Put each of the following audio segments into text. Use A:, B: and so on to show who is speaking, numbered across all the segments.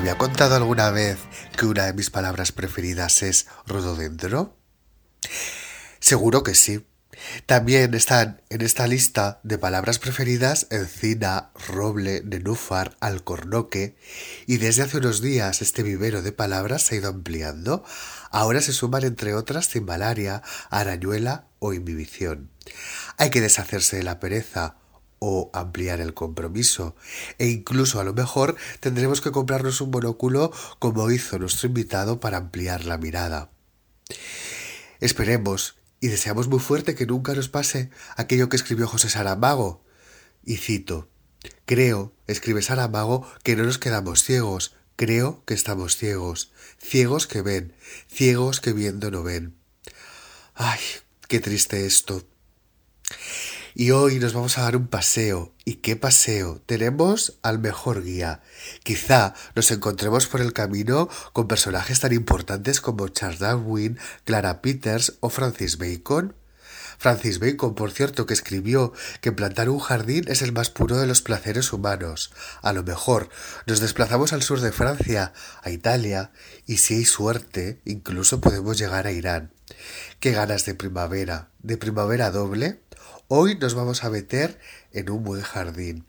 A: ¿Os había contado alguna vez que una de mis palabras preferidas es rododendro? Seguro que sí. También están en esta lista de palabras preferidas encina, roble, nenúfar, alcornoque y desde hace unos días este vivero de palabras se ha ido ampliando. Ahora se suman entre otras cimbalaria, arañuela o inhibición. Hay que deshacerse de la pereza o ampliar el compromiso e incluso a lo mejor tendremos que comprarnos un monóculo como hizo nuestro invitado para ampliar la mirada. Esperemos y deseamos muy fuerte que nunca nos pase aquello que escribió José Saramago. Y cito, creo, escribe Saramago, que no nos quedamos ciegos, creo que estamos ciegos, ciegos que ven, ciegos que viendo no ven. Ay, qué triste esto. Y hoy nos vamos a dar un paseo. ¿Y qué paseo? Tenemos al mejor guía. Quizá nos encontremos por el camino con personajes tan importantes como Charles Darwin, Clara Peters o Francis Bacon. Francis Bacon, por cierto, que escribió que plantar un jardín es el más puro de los placeres humanos. A lo mejor nos desplazamos al sur de Francia, a Italia, y si hay suerte, incluso podemos llegar a Irán. Qué ganas de primavera, de primavera doble. Hoy nos vamos a meter en un buen jardín.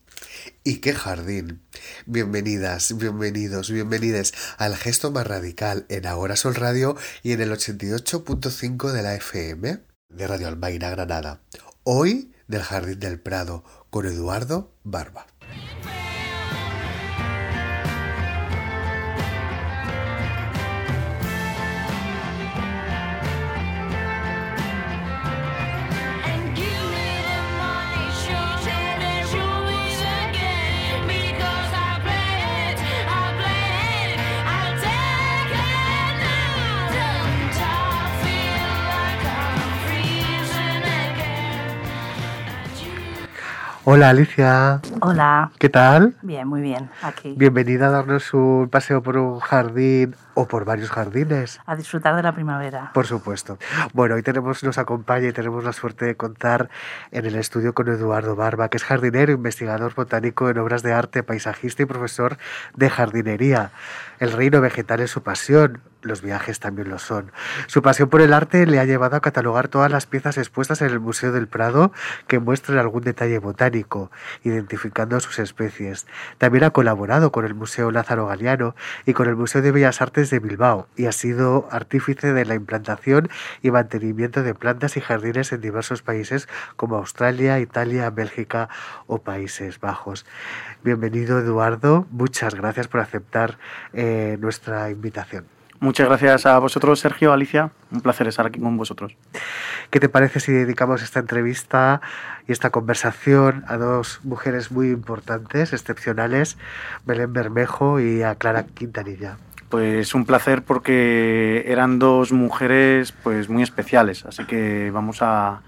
A: ¿Y qué jardín? Bienvenidas, bienvenidos, bienvenidas al gesto más radical en Ahora Sol Radio y en el 88.5 de la FM de Radio Almaina Granada. Hoy del Jardín del Prado con Eduardo Barba. Hola Alicia.
B: Hola.
A: ¿Qué tal?
B: Bien, muy bien, aquí.
A: Bienvenida a darnos un paseo por un jardín o por varios jardines.
B: A disfrutar de la primavera.
A: Por supuesto. Bueno, hoy tenemos, nos acompaña y tenemos la suerte de contar en el estudio con Eduardo Barba, que es jardinero, investigador botánico en obras de arte, paisajista y profesor de jardinería. El reino vegetal es su pasión, los viajes también lo son. Su pasión por el arte le ha llevado a catalogar todas las piezas expuestas en el Museo del Prado que muestren algún detalle botánico, identificando sus especies. También ha colaborado con el Museo Lázaro Galeano y con el Museo de Bellas Artes de Bilbao y ha sido artífice de la implantación y mantenimiento de plantas y jardines en diversos países como Australia, Italia, Bélgica o Países Bajos. Bienvenido Eduardo, muchas gracias por aceptar eh, nuestra invitación.
C: Muchas gracias a vosotros, Sergio, Alicia. Un placer estar aquí con vosotros.
A: ¿Qué te parece si dedicamos esta entrevista y esta conversación a dos mujeres muy importantes, excepcionales, Belén Bermejo y a Clara Quintanilla?
C: Pues un placer porque eran dos mujeres pues muy especiales, así que vamos a,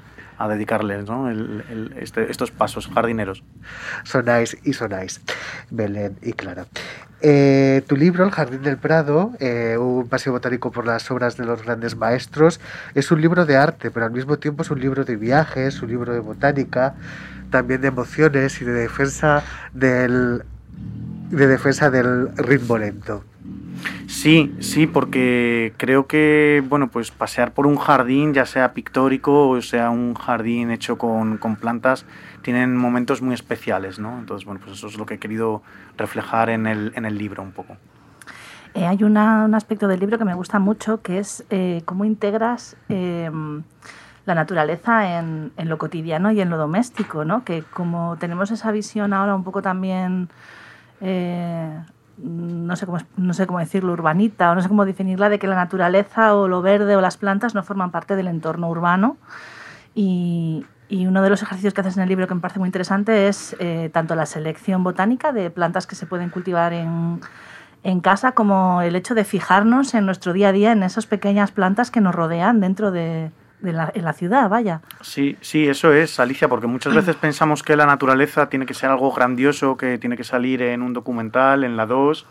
C: a dedicarles este, estos pasos jardineros.
A: Sonáis y sonáis, Belén y Clara. Eh, tu libro, El Jardín del Prado, eh, un paseo botánico por las obras de los grandes maestros, es un libro de arte, pero al mismo tiempo es un libro de viajes, un libro de botánica, también de emociones y de defensa del, de defensa del ritmo lento.
C: Sí, sí, porque creo que, bueno, pues pasear por un jardín, ya sea pictórico o sea un jardín hecho con, plantas, tienen momentos muy especiales, ¿no? Entonces, bueno, pues eso es lo que he querido reflejar en el, en el libro un poco.
B: Eh, hay un aspecto del libro que me gusta mucho, que es eh, cómo integras em, la naturaleza en, en, lo cotidiano y en lo doméstico, ¿no? Que como tenemos esa visión ahora un poco también eh, no sé, cómo, no sé cómo decirlo, urbanita, o no sé cómo definirla, de que la naturaleza o lo verde o las plantas no forman parte del entorno urbano. Y, uno de los ejercicios que haces en el libro que me parece muy interesante es eh, tanto la selección botánica de plantas que se pueden cultivar en, en casa como el hecho de fijarnos en nuestro día a día en esas pequeñas plantas que nos rodean dentro de, en la ciudad, vaya.
C: Sí, sí, eso es, Alicia, porque muchas veces pensamos que la naturaleza tiene que ser algo grandioso, que tiene que salir en un documental, en la 2,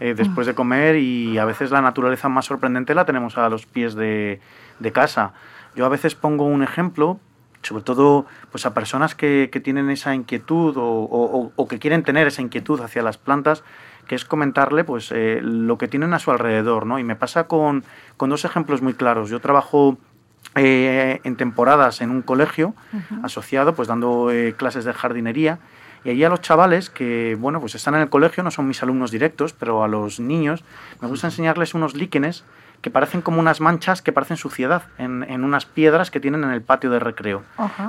C: eh, después de comer, y a veces la naturaleza más sorprendente la tenemos a los pies de, de casa. Yo a veces pongo un ejemplo sobre todo pues a personas que, tienen esa inquietud o, que quieren tener esa inquietud hacia las plantas, que es comentarle pues eh, lo que tienen a su alrededor, ¿no? Y me pasa con, dos ejemplos muy claros. Yo trabajo eh, en temporadas en un colegio asociado, pues dando eh, clases de jardinería, y allí a los chavales que, bueno, pues están en el colegio, no son mis alumnos directos, pero a los niños me gusta enseñarles unos líquenes que parecen como unas manchas que parecen suciedad en, en unas piedras que tienen en el patio de recreo.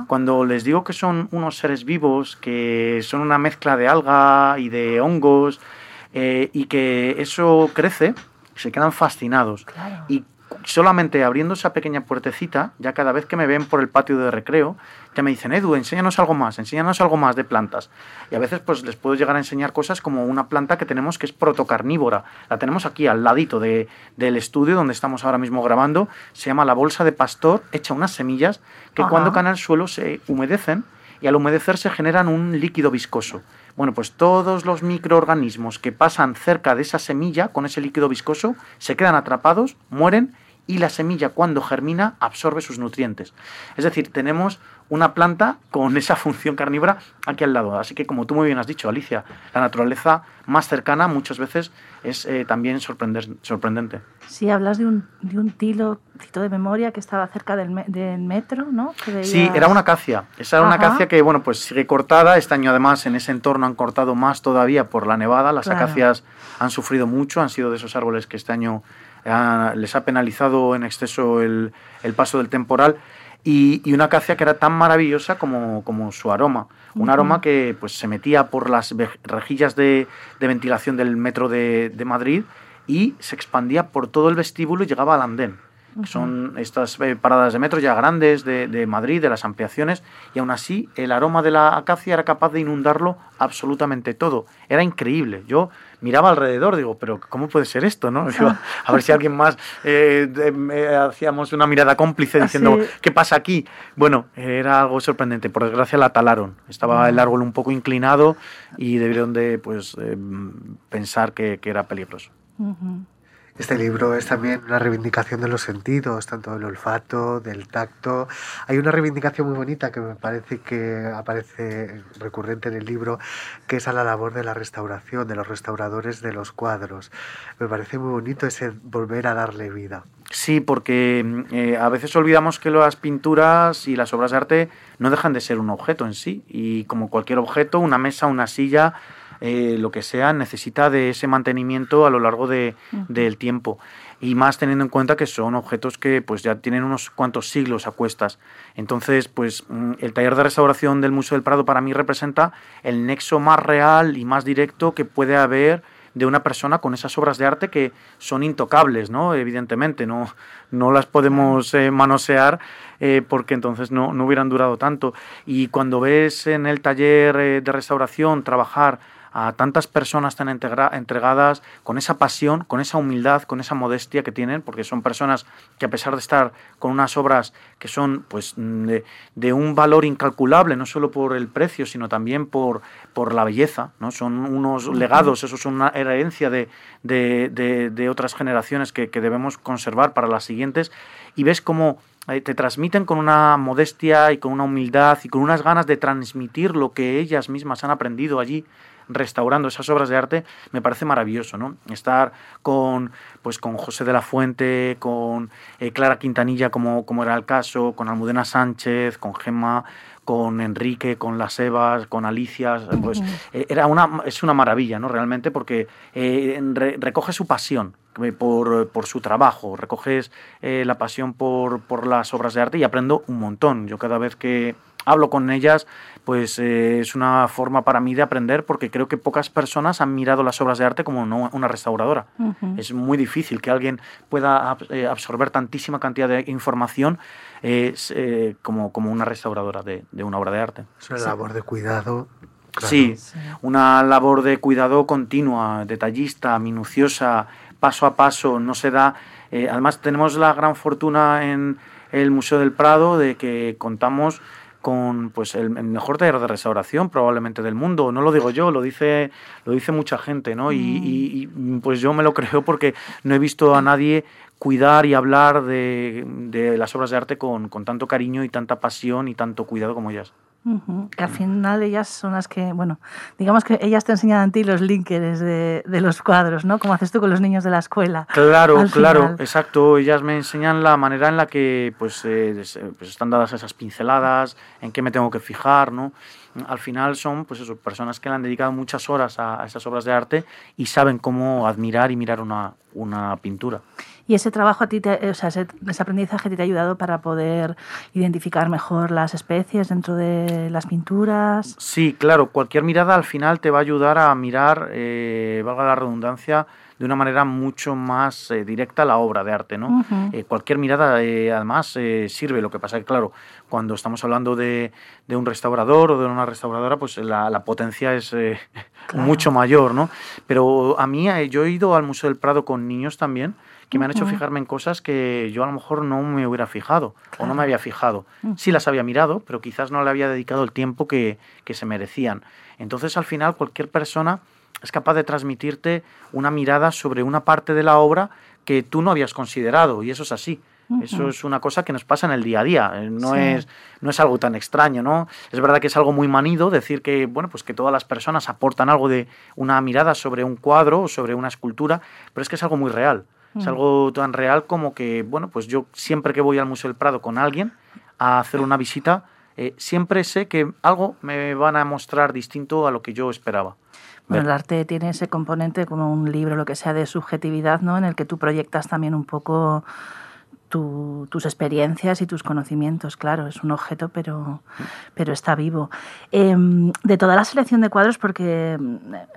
C: Cuando les digo que son unos seres vivos, que son una mezcla de alga y de hongos, eh, y que eso crece, se quedan fascinados. Y solamente abriendo esa pequeña puertecita, ya cada vez que me ven por el patio de recreo, ya me dicen, Edu, enséñanos algo más, enséñanos algo más de plantas. Y a veces pues les puedo llegar a enseñar cosas como una planta que tenemos que es protocarnívora. La tenemos aquí al ladito de, del estudio donde estamos ahora mismo grabando. Se llama la bolsa de pastor, echa unas semillas que cuando caen al suelo se humedecen y al humedecerse generan un líquido viscoso. Bueno, pues todos los microorganismos que pasan cerca de esa semilla con ese líquido viscoso se quedan atrapados, mueren y la semilla cuando germina absorbe sus nutrientes. Es decir, tenemos una planta con esa función carnívora aquí al lado. Así que como tú muy bien has dicho, Alicia, la naturaleza más cercana muchas veces es eh, también sorprender, sorprendente.
B: Sí, hablas de un, de un tilo, de memoria que estaba cerca del, metro, ¿no?
C: Sí, era una acacia. Esa era una acacia que, bueno, pues sigue cortada. Este año además en ese entorno han cortado más todavía por la nevada. Las acacias han sufrido mucho, han sido de esos árboles que este año les ha penalizado en exceso el, el paso del temporal y, y, una acacia que era tan maravillosa como, como su aroma. Un aroma que pues, se metía por las rejillas de, de ventilación del metro de, de, Madrid y se expandía por todo el vestíbulo y llegaba al andén. Son estas eh, paradas de metro ya grandes de, de, Madrid, de las ampliaciones, y aún así el aroma de la acacia era capaz de inundarlo absolutamente todo. Era increíble. Yo miraba alrededor, digo, pero ¿cómo puede ser esto? ¿no? a ver si alguien más eh, hacíamos una mirada cómplice diciendo, ¿qué pasa aquí? Bueno, era algo sorprendente. Por desgracia la talaron. Estaba el árbol un poco inclinado y debieron de pues, eh, pensar que, era peligroso.
A: Este libro es también una reivindicación de los sentidos, tanto del olfato, del tacto. Hay una reivindicación muy bonita que me parece que aparece recurrente en el libro, que es a la labor de la restauración, de los restauradores de los cuadros. Me parece muy bonito ese volver a darle vida.
C: Sí, porque eh, a veces olvidamos que las pinturas y las obras de arte no dejan de ser un objeto en sí. Y como cualquier objeto, una mesa, una silla, eh, lo que sea, necesita de ese mantenimiento a lo largo de, del tiempo. Y más teniendo en cuenta que son objetos que pues ya tienen unos cuantos siglos a cuestas. Entonces, pues mm, el taller de restauración del Museo del Prado para mí representa el nexo más real y más directo que puede haber de una persona con esas obras de arte que son intocables, ¿no? Evidentemente, no, no las podemos eh, manosear eh, porque entonces no, no, hubieran durado tanto. Y cuando ves en el taller de restauración trabajar a tantas personas tan entregadas, con esa pasión, con esa humildad, con esa modestia que tienen, porque son personas que a pesar de estar con unas obras que son pues de, un valor incalculable, no solo por el precio, sino también por, por la belleza, ¿no? son unos legados, eso es una herencia de, de, otras generaciones que, que debemos conservar para las siguientes, y ves cómo eh, te transmiten con una modestia y con una humildad y con unas ganas de transmitir lo que ellas mismas han aprendido allí restaurando esas obras de arte, me parece maravilloso, ¿no? Estar con, pues, con José de la Fuente, con eh, Clara Quintanilla, como, como era el caso, con Almudena Sánchez, con Gemma, con Enrique, con las Evas, con Alicia, pues eh, era una, es una maravilla, ¿no? Realmente, porque eh, recoge su pasión por, por, su trabajo, recoges la pasión por, por las obras de arte y aprendo un montón. Yo cada vez que hablo con ellas, pues eh, es una forma para mí de aprender porque creo que pocas personas han mirado las obras de arte como una restauradora. Es muy difícil que alguien pueda eh, absorber tantísima cantidad de información eh, como, como una restauradora de, una obra de arte.
A: Es una labor de cuidado.
C: Sí, una labor de cuidado continua, detallista, minuciosa, paso a paso, no se da... además tenemos la gran fortuna en el Museo del Prado de que contamos con pues el, mejor taller de restauración probablemente del mundo. No lo digo yo, lo dice, lo dice mucha gente, ¿no? Y, mm. pues yo me lo creo porque no he visto a nadie cuidar y hablar de, de las obras de arte con, con tanto cariño y tanta pasión y tanto cuidado como ellas.
B: Que al final ellas son las que, bueno, digamos que ellas te enseñan a ti los linkers de, de, los cuadros, ¿no? Como haces tú con los niños de la escuela.
C: Claro, claro, exacto. Ellas me enseñan la manera en la que pues, eh, pues están dadas esas pinceladas, en qué me tengo que fijar, ¿no? Al final son pues eso, personas que le han dedicado muchas horas a, a esas obras de arte y saben cómo admirar y mirar una, una pintura.
B: Y ese trabajo a ti, te, o sea, ese, ese, aprendizaje te ha ayudado para poder identificar mejor las especies dentro de las pinturas.
C: Sí, claro, cualquier mirada al final te va a ayudar a mirar, eh, valga la redundancia, de una manera mucho más eh, directa la obra de arte, ¿no? Uh -huh. eh, cualquier mirada, eh, además, eh, sirve. Lo que pasa es que, claro, cuando estamos hablando de, de, un restaurador o de una restauradora, pues la, la potencia es eh, claro. mucho mayor, ¿no? Pero a mí, yo he ido al Museo del Prado con niños también, que me han hecho fijarme en cosas que yo a lo mejor no me hubiera fijado claro. o no me había fijado. Sí las había mirado, pero quizás no le había dedicado el tiempo que, que se merecían. Entonces, al final, cualquier persona es capaz de transmitirte una mirada sobre una parte de la obra que tú no habías considerado, y eso es así. Eso es una cosa que nos pasa en el día a día, eh, no, sí. es, no es algo tan extraño, ¿no? Es verdad que es algo muy manido decir que, bueno, pues que todas las personas aportan algo de una mirada sobre un cuadro o sobre una escultura, pero es que es algo muy real. Es algo tan real como que, bueno, pues yo siempre que voy al Museo del Prado con alguien a hacer una visita, eh, siempre sé que algo me van a mostrar distinto a lo que yo esperaba.
B: Bueno, el arte tiene ese componente como un libro, lo que sea, de subjetividad, ¿no? En el que tú proyectas también un poco tu, tus experiencias y tus conocimientos, claro, es un objeto, pero, pero está vivo. Eh, de toda la selección de cuadros, porque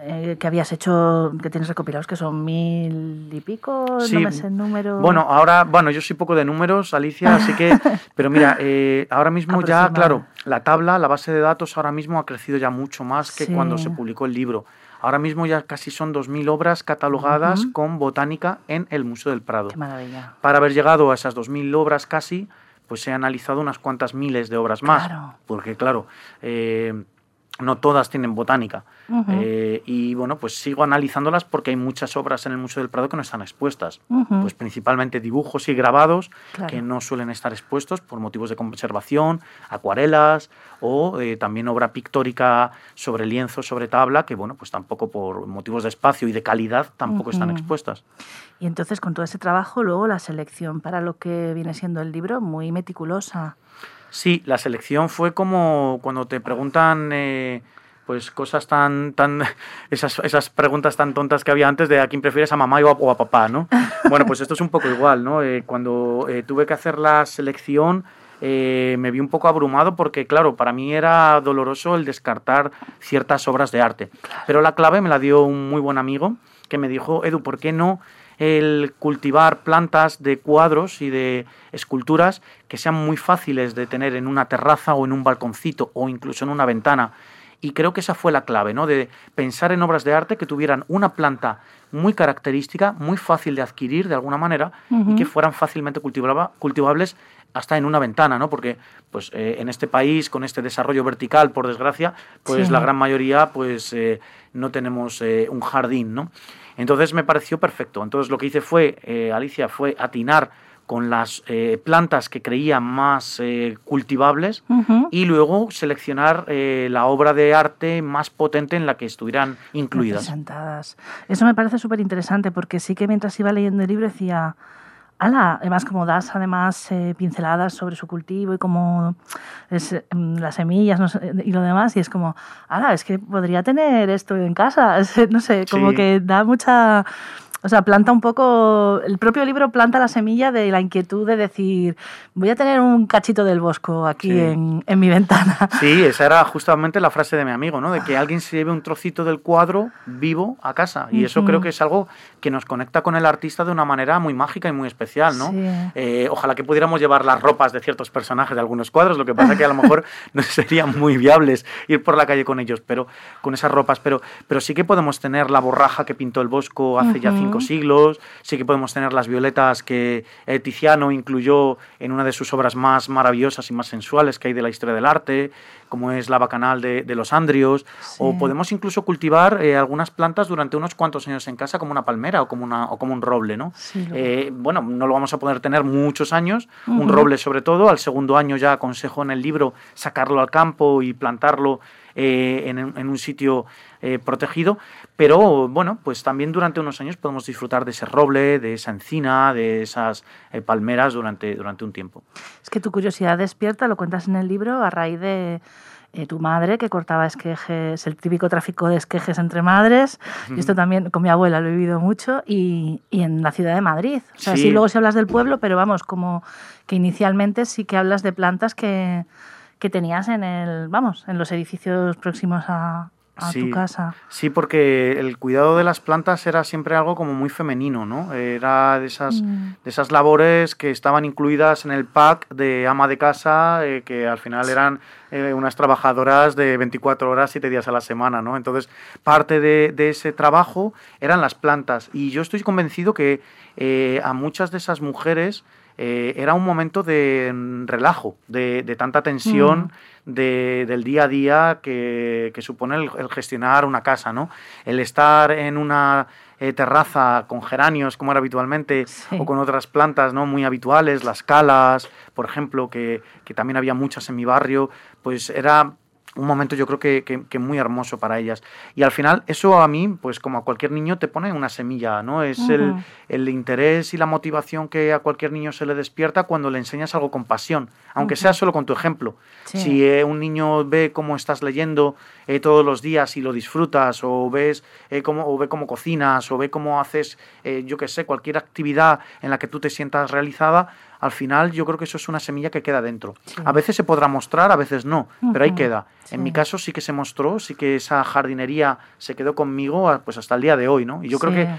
B: eh, que habías hecho, que tienes recopilados, que son mil y pico, sí. no me sé el número.
C: Bueno, ahora, bueno, yo soy poco de números, Alicia, así que, pero mira, eh, ahora mismo ya, claro, la tabla, la base de datos ahora mismo ha crecido ya mucho más que sí. cuando se publicó el libro. Ahora mismo ya casi son 2.000 obras catalogadas uh -huh. con botánica en el Museo del Prado.
B: Qué maravilla.
C: Para haber llegado a esas 2.000 obras casi, pues se han analizado unas cuantas miles de obras más.
B: Claro.
C: Porque claro, eh, no todas tienen botánica. Uh -huh. eh, y bueno, pues sigo analizándolas porque hay muchas obras en el Museo del Prado que no están expuestas. Uh -huh. Pues principalmente dibujos y grabados claro. que no suelen estar expuestos por motivos de conservación, acuarelas o eh, también obra pictórica sobre lienzo, sobre tabla, que bueno, pues tampoco por motivos de espacio y de calidad tampoco uh -huh. están expuestas.
B: Y entonces con todo ese trabajo, luego la selección para lo que viene siendo el libro, muy meticulosa.
C: Sí, la selección fue como cuando te preguntan eh, pues cosas tan, tan esas, esas preguntas tan tontas que había antes de a quién prefieres a mamá o a, papá, ¿no? Bueno, pues esto es un poco igual, ¿no? Eh, cuando eh, tuve que hacer la selección eh, me vi un poco abrumado porque, claro, para mí era doloroso el descartar ciertas obras de arte. Pero la clave me la dio un muy buen amigo que me dijo, Edu, ¿por qué no el cultivar plantas de cuadros y de esculturas que sean muy fáciles de tener en una terraza o en un balconcito o incluso en una ventana. Y creo que esa fue la clave, ¿no? De pensar en obras de arte que tuvieran una planta muy característica, muy fácil de adquirir de alguna manera uh -huh. y que fueran fácilmente cultivables hasta en una ventana, ¿no? Porque pues eh, en este país con este desarrollo vertical, por desgracia, pues sí. la gran mayoría pues eh, no tenemos eh, un jardín, ¿no? Entonces me pareció perfecto. Entonces lo que hice fue, eh, Alicia, fue atinar con las eh, plantas que creía más eh, cultivables uh -huh. y luego seleccionar eh, la obra de arte más potente en la que estuvieran incluidas.
B: Presentadas. Eso me parece súper interesante porque sí que mientras iba leyendo el libro decía, ala, además como das además eh, pinceladas sobre su cultivo y como es, mm, las semillas no sé, y lo demás y es como, ala, es que podría tener esto en casa, no sé, como sí. que da mucha o sea, planta un poco, el propio libro planta la semilla de la inquietud de decir, voy a tener un cachito del bosco aquí sí. en, en, mi ventana.
C: Sí, esa era justamente la frase de mi amigo, ¿no? De que alguien se lleve un trocito del cuadro vivo a casa. Y eso uh -huh. creo que es algo que nos conecta con el artista de una manera muy mágica y muy especial, ¿no? Sí. Eh, ojalá que pudiéramos llevar las ropas de ciertos personajes de algunos cuadros, lo que pasa que a lo mejor no serían muy viables ir por la calle con ellos, pero con esas ropas, pero, pero sí que podemos tener la borraja que pintó el Bosco hace uh -huh. ya cinco cinco siglos, sí que podemos tener las violetas que eh, Tiziano incluyó en una de sus obras más maravillosas y más sensuales que hay de la historia del arte, como es la bacanal de, los andrios, o podemos incluso cultivar eh, algunas plantas durante unos cuantos años en casa, como una palmera o como, una, o como un roble. ¿no? Eh, bueno, no lo vamos a poder tener muchos años, un roble sobre todo, al segundo año ya aconsejo en el libro sacarlo al campo y plantarlo eh, en, un sitio protegido, pero bueno, pues también durante unos años podemos disfrutar de ese roble, de esa encina, de esas palmeras durante, durante un tiempo.
B: Es que tu curiosidad despierta, lo cuentas en el libro, a raíz de eh, tu madre que cortaba esquejes, el típico tráfico de esquejes entre madres. Y esto también con mi abuela lo he vivido mucho. Y, y en la ciudad de Madrid. O sea, sí. luego si hablas del pueblo, pero vamos, como que inicialmente sí que hablas de plantas que, que tenías en el, vamos, en los edificios próximos a, a tu casa.
C: Sí, porque el cuidado de las plantas era siempre algo como muy femenino, ¿no? Era de esas, mm. de esas labores que estaban incluidas en el pack de ama de casa, eh, que al final eran eh, unas trabajadoras de 24 horas, 7 días a la semana, ¿no? Entonces, parte de, ese trabajo eran las plantas. Y yo estoy convencido que eh, a muchas de esas mujeres era un momento de relajo, de, tanta tensión. Mm de, del día a día que, que supone el, gestionar una casa, ¿no? El estar en una eh, terraza con geranios, como era habitualmente, o con otras plantas ¿no? muy habituales, las calas, por ejemplo, que, que también había muchas en mi barrio, pues era un momento yo creo que, que, muy hermoso para ellas. Y al final eso a mí, pues como a cualquier niño, te pone una semilla, ¿no? Es el, el, interés y la motivación que a cualquier niño se le despierta cuando le enseñas algo con pasión, aunque sea solo con tu ejemplo. Si eh, un niño ve cómo estás leyendo eh, todos los días y lo disfrutas, o ves eh, cómo, o ve cómo cocinas, o ve cómo haces, yo qué sé, cualquier actividad en la que tú te sientas realizada, al final yo creo que eso es una semilla que queda dentro. A veces se podrá mostrar, a veces no, pero ahí queda. En mi caso sí que se mostró, sí que esa jardinería se quedó conmigo ah, pues hasta el día de hoy, ¿no? Y yo creo que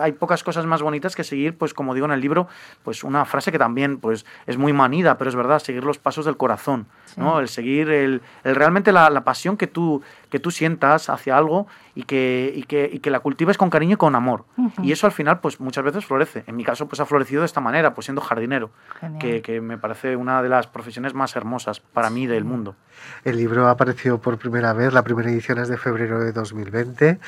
C: hay pocas cosas más bonitas que seguir, pues como digo en el libro, pues una frase que también pues es muy manida, pero es verdad, seguir los pasos del corazón, ¿no? El seguir el, realmente la, la, pasión que tú que tú sientas hacia algo y que, y que, y que la cultives con cariño y con amor. Y eso al final, pues muchas veces florece. En mi caso, pues ha florecido de esta manera, pues siendo jardinero, que, que, me parece una de las profesiones más hermosas para mí del mundo.
A: El libro ha aparecido por primera vez, la primera edición es de febrero de 2020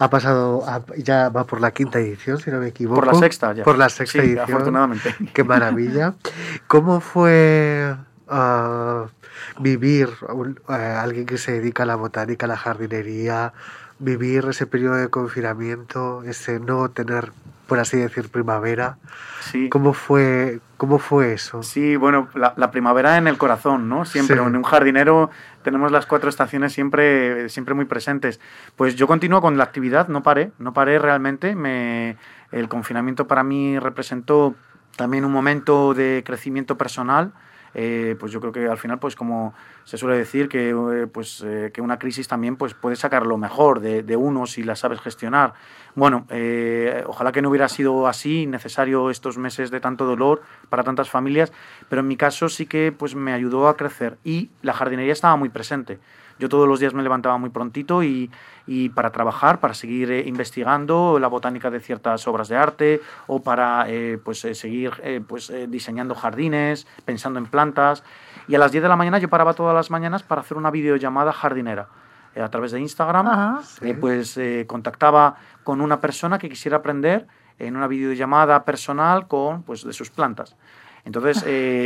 A: ha pasado, ya va por la quinta edición, si no me equivoco.
C: Por la sexta, ya.
A: Por la sexta edición.
C: Afortunadamente.
A: Qué maravilla. ¿Cómo fue uh, vivir, alguien que se dedica a la botánica, a la jardinería, vivir ese periodo de confinamiento, ese no tener, por así decir, primavera. Sí. ¿Cómo fue, cómo fue eso?
C: Sí, bueno, la, primavera en el corazón, ¿no? Siempre, en un jardinero tenemos las cuatro estaciones siempre, siempre muy presentes. Pues yo continúo con la actividad, no paré, no paré realmente. Me, el confinamiento para mí representó también un momento de crecimiento personal eh, pues yo creo que al final, pues como se suele decir, que, eh, pues, eh, que una crisis también pues, puede sacar lo mejor de, de uno si la sabes gestionar. Bueno, ojalá que no hubiera sido así, necesario estos meses de tanto dolor para tantas familias, pero en mi caso sí que pues, me ayudó a crecer y la jardinería estaba muy presente. Yo todos los días me levantaba muy prontito y, y para trabajar, para seguir eh, investigando la botánica de ciertas obras de arte o para eh, pues, eh, seguir pues, diseñando jardines, pensando en plantas. Y a las 10 de la mañana yo paraba todas las mañanas para hacer una videollamada jardinera. a través de Instagram, pues contactaba con una persona que quisiera aprender en una videollamada personal con pues, de sus plantas. Entonces,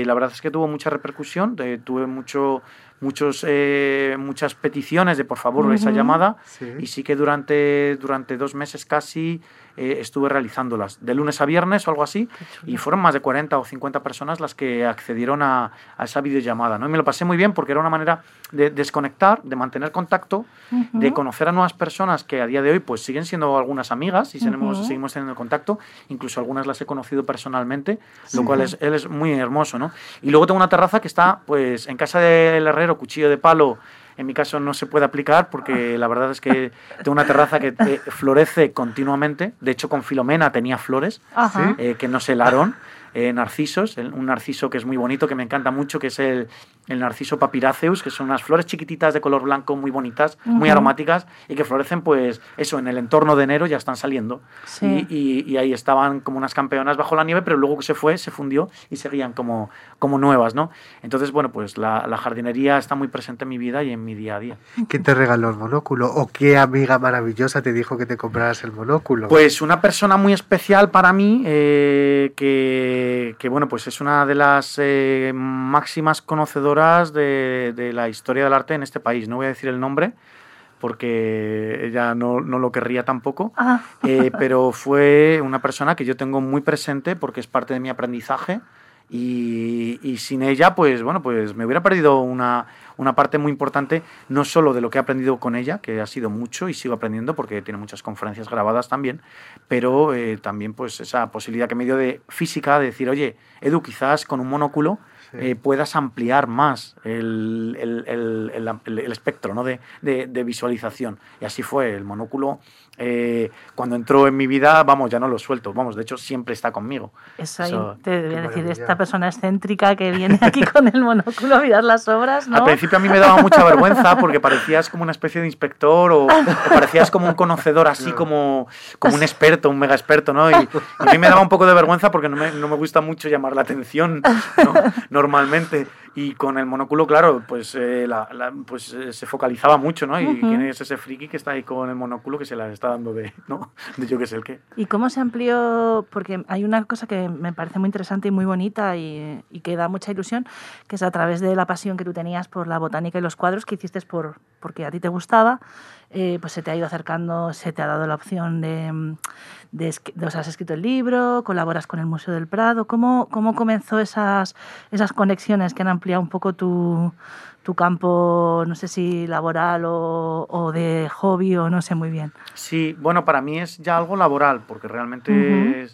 C: la verdad es que tuvo mucha repercusión, tuve mucho, muchos, eh, muchas peticiones de por favor esa llamada y sí que durante, durante dos meses casi eh, estuve realizándolas, de lunes a viernes o algo así, y fueron más de 40 o 50 personas las que accedieron a, a, esa videollamada. ¿no? Y me lo pasé muy bien porque era una manera de desconectar, de mantener contacto, de conocer a nuevas personas que a día de hoy pues siguen siendo algunas amigas y tenemos, seguimos teniendo contacto, incluso algunas las he conocido personalmente, lo cual es, él es muy hermoso. ¿no? Y luego tengo una terraza que está pues en casa del herrero, cuchillo de palo, en mi caso no se puede aplicar porque la verdad es que tengo una terraza que florece continuamente. De hecho, con Filomena tenía flores eh, que no se helaron. eh, narcisos, un narciso que es muy bonito, que me encanta mucho, que es el, el narciso papiraceus, que son unas flores chiquititas de color blanco muy bonitas, muy aromáticas y que florecen, pues eso, en el entorno de enero ya están saliendo. Y, y, ahí estaban como unas campeonas bajo la nieve, pero luego que se fue, se fundió y seguían como, como nuevas, ¿no? Entonces, bueno, pues la, la jardinería está muy presente en mi vida y en mi día a día.
A: ¿Quién te regaló el monóculo? ¿O qué amiga maravillosa te dijo que te compraras el monóculo?
C: Pues una persona muy especial para mí, eh, que, que, bueno, pues es una de las eh, máximas conocedoras de, la historia del arte en este país. No voy a decir el nombre porque ella no, lo querría tampoco, ah. eh, pero fue una persona que yo tengo muy presente porque es parte de mi aprendizaje y, sin ella, pues bueno, pues me hubiera perdido una, una, parte muy importante, no solo de lo que he aprendido con ella, que ha sido mucho y sigo aprendiendo porque tiene muchas conferencias grabadas también, pero eh, también pues esa posibilidad que me dio de física, de decir, oye, Edu, quizás con un monóculo eh, puedas ampliar más el, espectro ¿no? de, de, visualización. Y así fue, el monóculo eh, cuando entró en mi vida, vamos, ya no lo suelto, vamos, de hecho siempre está conmigo.
B: Eso ahí te voy a decir, esta persona excéntrica que viene aquí con el monóculo a mirar las obras, ¿no?
C: Al principio a mí me daba mucha vergüenza porque parecías como una especie de inspector o, parecías como un conocedor así como, como un experto, un mega experto, ¿no? Y, a mí me daba un poco de vergüenza porque no me, no me gusta mucho llamar la atención ¿no? normalmente. Y con el monóculo, claro, pues, eh, pues eh, se focalizaba mucho, ¿no? Y quién es ese friki que está ahí con el monóculo que se la está dando de, ¿no? De yo qué sé el qué.
B: ¿Y cómo se amplió? Porque hay una cosa que me parece muy interesante y muy bonita y, y que da mucha ilusión, que es a través de la pasión que tú tenías por la botánica y los cuadros que hiciste por, porque a ti te gustaba, eh, pues se te ha ido acercando, se te ha dado la opción de, de, de o sea, has escrito el libro, colaboras con el Museo del Prado. ¿Cómo, cómo comenzó esas, esas conexiones que han ampliado un poco tu, tu campo, no sé si laboral o, o, de hobby o no sé muy bien?
C: Sí, bueno, para mí es ya algo laboral, porque realmente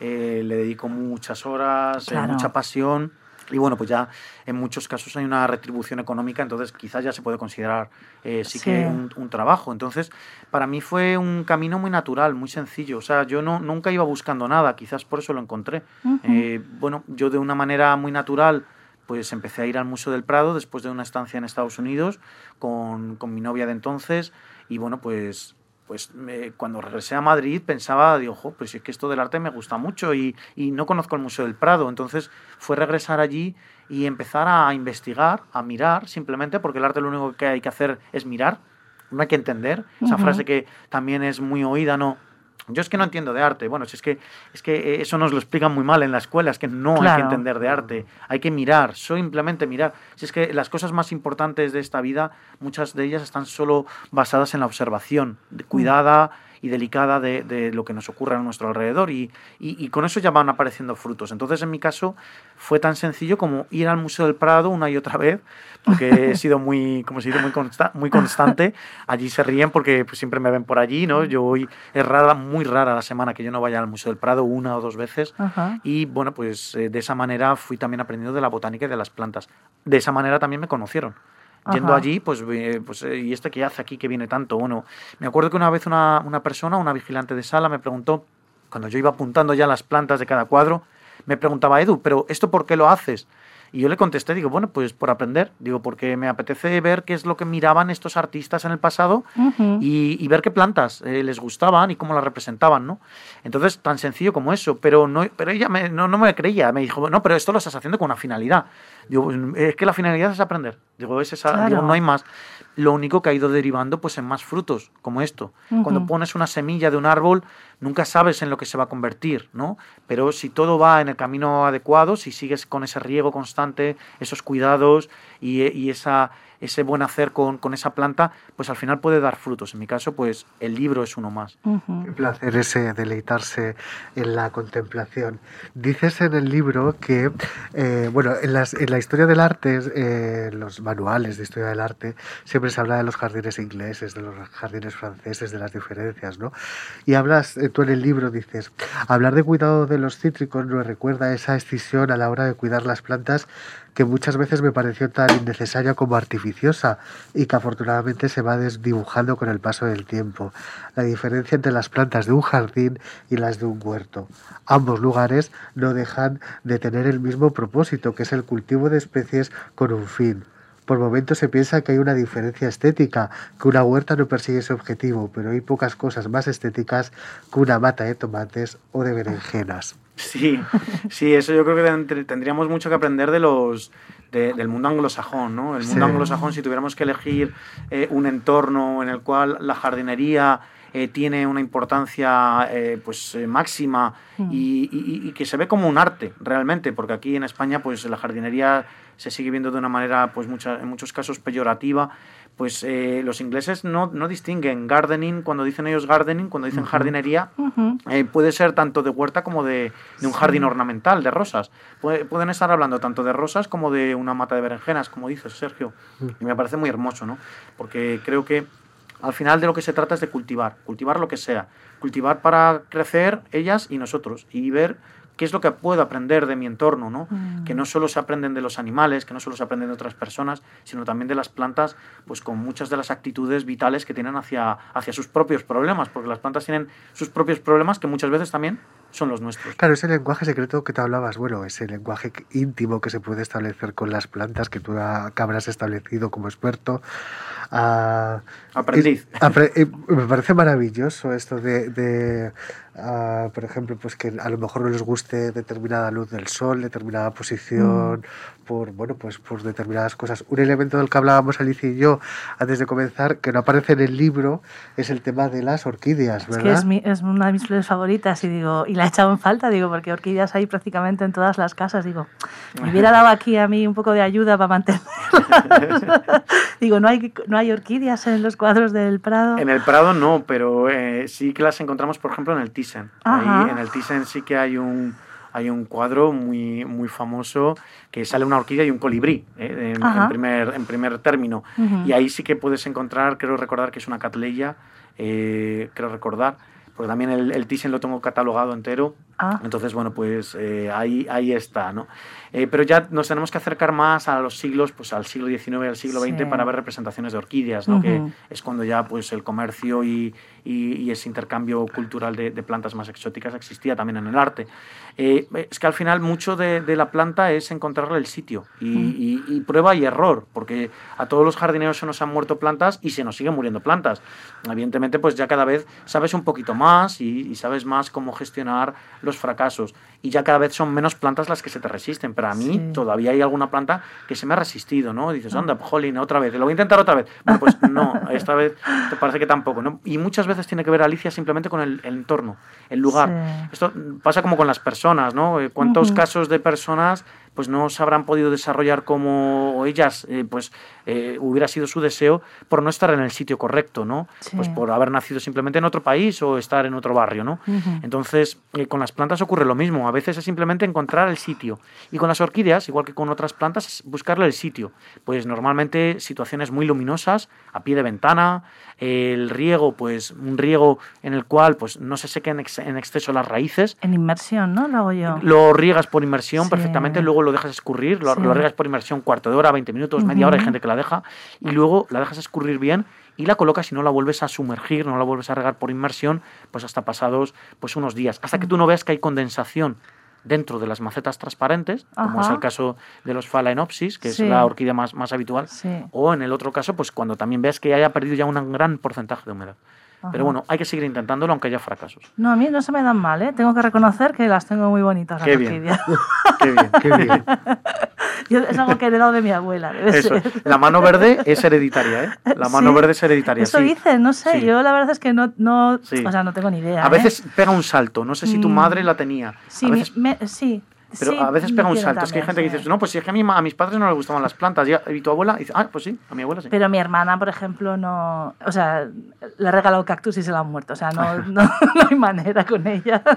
C: eh, le dedico muchas horas, eh, mucha pasión. Y bueno, pues ya en muchos casos hay una retribución económica, entonces quizás ya se puede considerar eh, sí, que un, trabajo. Entonces, para mí fue un camino muy natural, muy sencillo. O sea, yo no, nunca iba buscando nada, quizás por eso lo encontré. Eh, bueno, yo de una manera muy natural pues empecé a ir al Museo del Prado después de una estancia en Estados Unidos con, con mi novia de entonces y bueno, pues pues cuando regresé a Madrid pensaba, digo, ojo, pues es que esto del arte me gusta mucho y, y, no conozco el Museo del Prado. Entonces fue regresar allí y empezar a investigar, a mirar, simplemente porque el arte lo único que hay que hacer es mirar, no hay que entender. Esa frase que también es muy oída, ¿no? Yo es que no entiendo de arte. Bueno, si es que, es que eso nos lo explican muy mal en la escuela, es que no hay que entender de arte, hay que mirar, simplemente mirar. Si es que las cosas más importantes de esta vida, muchas de ellas están solo basadas en la observación, cuidada y delicada de, de, lo que nos ocurre a nuestro alrededor y, y, con eso ya van apareciendo frutos. Entonces, en mi caso, fue tan sencillo como ir al Museo del Prado una y otra vez, porque he sido muy, como se dice, muy, consta muy constante. Allí se ríen porque pues, siempre me ven por allí, ¿no? Yo voy, es rara, muy rara la semana que yo no vaya al Museo del Prado, una o dos veces. Y bueno, pues eh, de esa manera fui también aprendiendo de la botánica y de las plantas. De esa manera también me conocieron. Yendo allí, pues, pues eh, ¿y este qué hace aquí que viene tanto? Bueno, me acuerdo que una vez una, una persona, una vigilante de sala, me preguntó, cuando yo iba apuntando ya las plantas de cada cuadro, me preguntaba, Edu, ¿pero esto por qué lo haces? Y yo le contesté, digo, bueno, pues por aprender, digo, porque me apetece ver qué es lo que miraban estos artistas en el pasado y, ver qué plantas eh, les gustaban y cómo las representaban, ¿no? Entonces, tan sencillo como eso, pero, no, pero ella no, no, me creía, me dijo, no, pero esto lo estás haciendo con una finalidad. Digo, es que la finalidad es aprender, digo, es esa, digo, no hay más. Lo único que ha ido derivando pues en más frutos, como esto. Cuando pones una semilla de un árbol, nunca sabes en lo que se va a convertir, ¿no? Pero si todo va en el camino adecuado, si sigues con ese riego constante, esos cuidados y, y esa, ese buen hacer con, con, esa planta, pues al final puede dar frutos. En mi caso, pues el libro es uno más.
A: Qué placer ese deleitarse en la contemplación. Dices en el libro que, eh, bueno, en, las, en, la historia del arte, eh, los manuales de historia del arte, siempre se habla de los jardines ingleses, de los jardines franceses, de las diferencias, ¿no? Y hablas, eh, tú en el libro dices, hablar de cuidado de los cítricos nos recuerda esa escisión a la hora de cuidar las plantas que muchas veces me pareció tan innecesaria como artificiosa y que afortunadamente se va desdibujando con el paso del tiempo. La diferencia entre las plantas de un jardín y las de un huerto. Ambos lugares no dejan de tener el mismo propósito, que es el cultivo de especies con un fin. Por momentos se piensa que hay una diferencia estética, que una huerta no persigue ese objetivo, pero hay pocas cosas más estéticas que una mata de tomates o de berenjenas.
C: Sí, sí, eso yo creo que tendríamos mucho que aprender de los, del mundo anglosajón, ¿no? El mundo anglosajón, si tuviéramos que elegir eh, un entorno en el cual la jardinería eh, tiene una importancia eh, pues máxima mm. y, y, que se ve como un arte realmente, porque aquí en España pues la jardinería se sigue viendo de una manera, pues mucha, en muchos casos peyorativa, pues eh, los ingleses no, no, distinguen gardening, cuando dicen ellos gardening, cuando dicen jardinería, eh, puede ser tanto de huerta como de, de un jardín ornamental, de rosas. pueden estar hablando tanto de rosas como de una mata de berenjenas, como dices, Sergio. Y me parece muy hermoso, ¿no? Porque creo que al final de lo que se trata es de cultivar, cultivar lo que sea, cultivar para crecer ellas y nosotros, y ver qué es lo que puedo aprender de mi entorno, ¿no? Mm. Que no solo se aprenden de los animales, que no solo se aprenden de otras personas, sino también de las plantas, pues con muchas de las actitudes vitales que tienen hacia, hacia sus propios problemas, porque las plantas tienen sus propios problemas que muchas veces también son los nuestros.
A: Claro, ese lenguaje secreto que te hablabas, bueno, ese lenguaje íntimo que se puede establecer con las plantas, que tú habrás establecido como experto.
C: Uh, Aprendiz.
A: me parece maravilloso esto de por ejemplo, pues que a lo mejor no les guste determinada luz del sol, determinada posición, mm. Por bueno, pues por determinadas cosas. Un elemento del que hablábamos Alicia y yo antes de comenzar, que no aparece en el libro, es el tema de las orquídeas, ¿verdad?
B: Es que es, una de mis flores favoritas y digo, y la he echado en falta, digo, porque orquídeas hay prácticamente en todas las casas, digo, me hubiera dado aquí a mí un poco de ayuda para mantenerlas. digo, no hay, no hay orquídeas en los cuadros del Prado.
C: En el Prado no, pero eh, sí que las encontramos, por ejemplo, en el Ahí en el Thyssen sí que hay un, hay un cuadro muy, muy famoso que sale una orquídea y un colibrí eh, en, primer, en primer término. Y ahí sí que puedes encontrar, creo recordar que es una catleya, eh, creo recordar, porque también el, el Thyssen lo tengo catalogado entero. Ah. Entonces, bueno, pues eh, ahí, ahí está, ¿no? Eh, pero ya nos tenemos que acercar más a los siglos, pues al siglo XIX y al siglo XX para ver representaciones de orquídeas, ¿no? Que es cuando ya pues el comercio y, y, ese intercambio cultural de, de, plantas más exóticas existía también en el arte. Eh, es que al final mucho de, de, la planta es encontrarle el sitio y, y, prueba y error, porque a todos los jardineros se nos han muerto plantas y se nos siguen muriendo plantas. Evidentemente, pues ya cada vez sabes un poquito más y, sabes más cómo gestionar los fracasos y ya cada vez son menos plantas las que se te resisten. Pero a mí todavía hay alguna planta que se me ha resistido, ¿no? dices, anda, jolín, otra vez, lo voy a intentar otra vez. Bueno, pues no, esta vez te parece que tampoco, ¿no? Y muchas veces tiene que ver Alicia simplemente con el, entorno, el lugar. Esto pasa como con las personas, ¿no? Eh, ¿Cuántos casos de personas pues no se habrán podido desarrollar como ellas, eh, pues eh, hubiera sido su deseo por no estar en el sitio correcto, ¿no? Pues por haber nacido simplemente en otro país o estar en otro barrio, ¿no? Entonces, eh, con las plantas ocurre lo mismo. A veces es simplemente encontrar el sitio. Y con las orquídeas, igual que con otras plantas, es buscarle el sitio. Pues normalmente situaciones muy luminosas, a pie de ventana, el riego, pues un riego en el cual pues no se sequen en exceso las raíces.
B: En inmersión, ¿no? Lo hago yo.
C: Lo riegas por inmersión perfectamente, luego lo dejas escurrir, lo, riegas por inmersión cuarto de hora, 20 minutos, media hora, hay gente que la deja, y luego la dejas escurrir bien y la colocas y no la vuelves a sumergir, no la vuelves a regar por inmersión, pues hasta pasados pues unos días, hasta que tú no veas que hay condensación dentro de las macetas transparentes, como es el caso de los Phalaenopsis, que es la orquídea más, más habitual, o en el otro caso, pues cuando también ves que haya perdido ya un gran porcentaje de humedad. Pero bueno, hay que seguir intentándolo aunque haya fracasos.
B: No, a mí no se me dan mal, ¿eh? Tengo que reconocer que las tengo muy bonitas
C: qué bien. qué bien, qué bien.
B: es algo que he heredado de mi abuela.
C: La mano verde es hereditaria, ¿eh? La mano verde es hereditaria.
B: Eso dice, no sé. Yo la verdad es que no, no, o sea, no tengo ni idea.
C: A veces ¿eh? pega un salto. No sé si tu mm. madre la tenía.
B: Sí, sí.
C: Pero a veces pega un salto. es que hay gente que dice, no, pues si es que a, mí, a mis padres no les gustaban las plantas. Y, tu abuela dice, ah, pues sí, a mi abuela sí.
B: Pero mi hermana, por ejemplo, no. O sea, le ha regalado cactus y se la han muerto. O sea, no, no, hay manera con ella.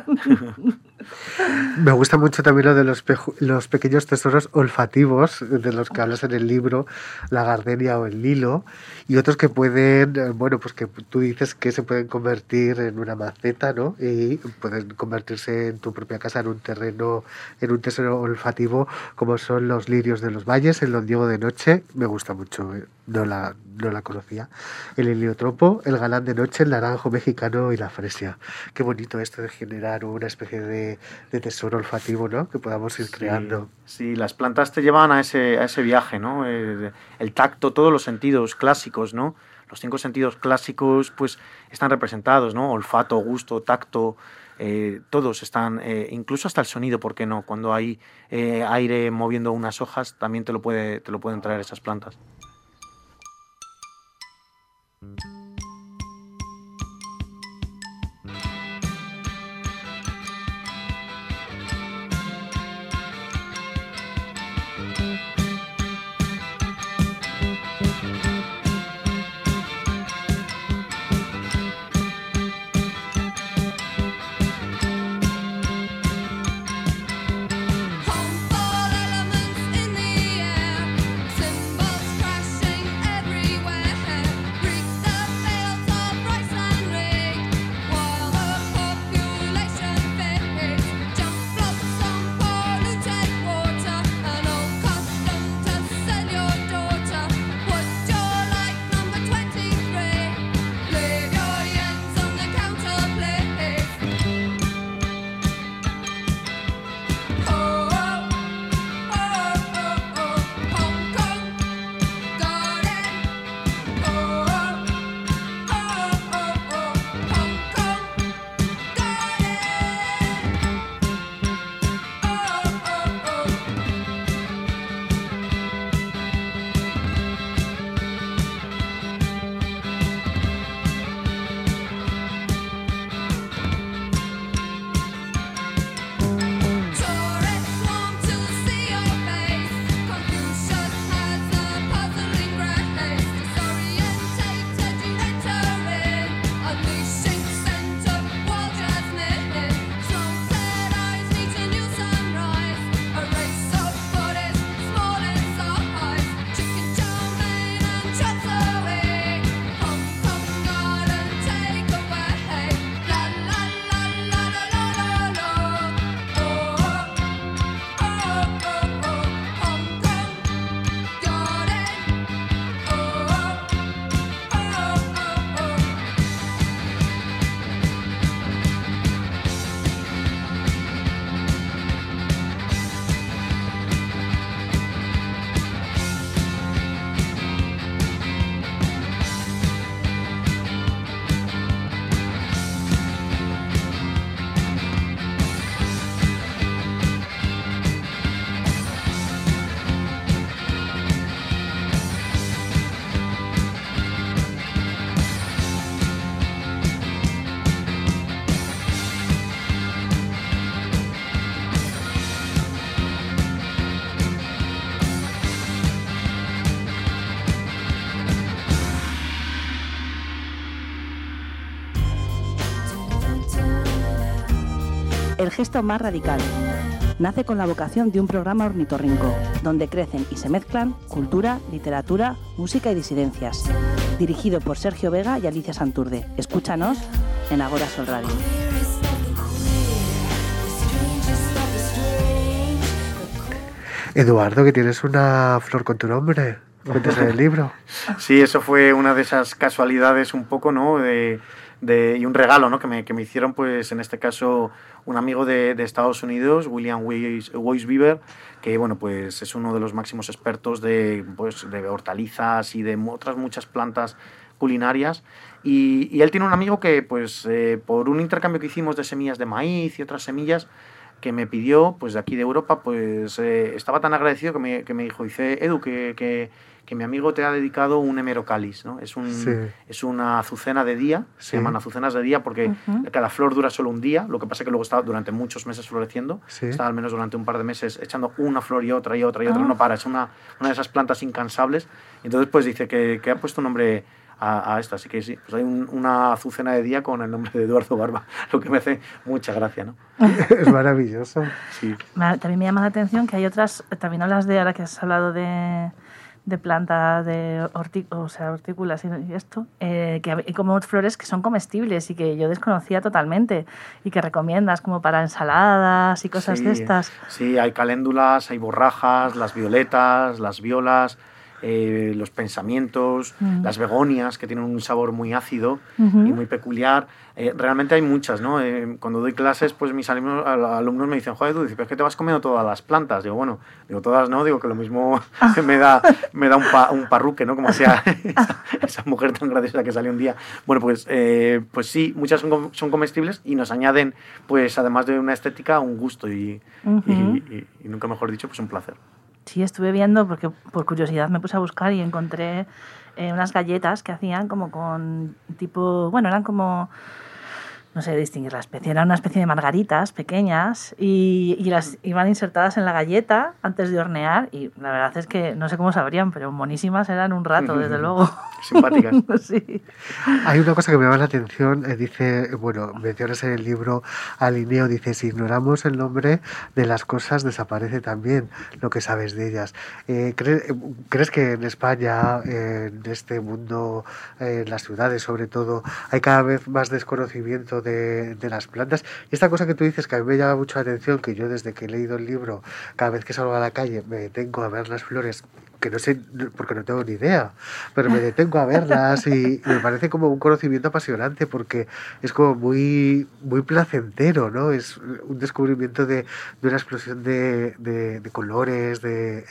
A: Me gusta mucho también lo de los, los pequeños tesoros olfativos de los que hablas en el libro, la gardenia o el lilo, y otros que pueden, bueno, pues que tú dices que se pueden convertir en una maceta, ¿no? Y pueden convertirse en tu propia casa en un terreno, en un tesoro olfativo, como son los lirios de los valles, el Diego de noche, me gusta mucho, eh, no la, no la conocía. El heliotropo, el galán de noche, el naranjo mexicano y la fresia. Qué bonito esto de generar una especie de, tesoro olfativo, ¿no? Que podamos ir creando.
C: Sí, las plantas te llevan a ese, a ese viaje, ¿no? El, el, tacto, todos los sentidos clásicos, ¿no? Los cinco sentidos clásicos, pues, están representados, ¿no? Olfato, gusto, tacto, eh, todos están, eh, incluso hasta el sonido, ¿por qué no? Cuando hay eh, aire moviendo unas hojas, también te lo, puede, te lo pueden traer esas plantas.
B: El gesto más radical. Nace con la vocación de un programa ornitorrinco, donde crecen y se mezclan cultura, literatura, música y disidencias. Dirigido por Sergio Vega y Alicia Santurde. Escúchanos en Agora Sol Radio.
A: Eduardo, que tienes una flor con tu nombre. Cuéntese el libro.
C: Sí, eso fue una de esas casualidades un poco, ¿no? De, y un regalo ¿no? que, me, que me hicieron, pues en este caso, un amigo de, de Estados Unidos, William Weisbeaver, que bueno, pues es uno de los máximos expertos de, pues, de hortalizas y de otras muchas plantas culinarias. Y, y él tiene un amigo que, pues, eh, por un intercambio que hicimos de semillas de maíz y otras semillas, que me pidió, pues de aquí de Europa, pues eh, estaba tan agradecido que me, que me dijo, dice, Edu, que, que, que mi amigo te ha dedicado un hemerocalis, ¿no? Es, un, es una azucena de día, se llaman azucenas de día porque cada flor dura solo un día, lo que pasa es que luego está durante muchos meses floreciendo, está al menos durante un par de meses echando una flor y otra y otra y otra, ah. no para, es una, una de esas plantas incansables. Entonces pues dice que, que ha puesto un nombre a, esto. Así que sí, pues hay una azucena de día con el nombre de Eduardo Barba, lo que me hace mucha gracia, ¿no?
A: es maravilloso.
B: Sí. También me llama la atención que hay otras, también hablas de, ahora que has hablado de, de plantas, de o sea, hortícolas y esto, eh, que hay como flores que son comestibles y que yo desconocía totalmente y que recomiendas como para ensaladas y cosas de estas.
C: Sí, hay caléndulas, hay borrajas, las violetas, las violas, eh, los pensamientos, mm. las begonias, que tienen un sabor muy ácido y muy peculiar. Eh, realmente hay muchas, ¿no? Eh, cuando doy clases, pues mis alumnos, alumnos me dicen, joder, tú dices, es que te vas comiendo todas las plantas. Digo, bueno, digo, todas no, digo que lo mismo me da, me da un, un parruque, ¿no? Como sea esa, mujer tan graciosa que salió un día. Bueno, pues, pues sí, muchas son, son, comestibles y nos añaden, pues además de una estética, un gusto y, y nunca mejor dicho, pues un placer.
B: Sí, estuve viendo porque por curiosidad me puse a buscar y encontré eh, unas galletas que hacían como con tipo, bueno, eran como no sé distinguir la especie, era una especie de margaritas pequeñas y, y, las iban insertadas en la galleta antes de hornear y la verdad es que no sé cómo sabrían, pero monísimas eran un rato, desde luego.
C: Simpáticas.
B: sí.
A: Hay una cosa que me llama la atención, eh, dice, bueno, mencionas en el libro Alineo, dice, si ignoramos el nombre de las cosas, desaparece también lo que sabes de ellas. Eh, ¿crees, que en España, en este mundo, en las ciudades sobre todo, hay cada vez más desconocimiento de, las plantas. Y esta cosa que tú dices que a mí me llama mucho la atención, que yo desde que he leído el libro, cada vez que salgo a la calle me detengo a ver las flores que no sé, porque no tengo ni idea, pero me detengo a verlas y, me parece como un conocimiento apasionante porque es como muy, muy placentero, ¿no? Es un descubrimiento de, de una explosión de, de, de colores, de,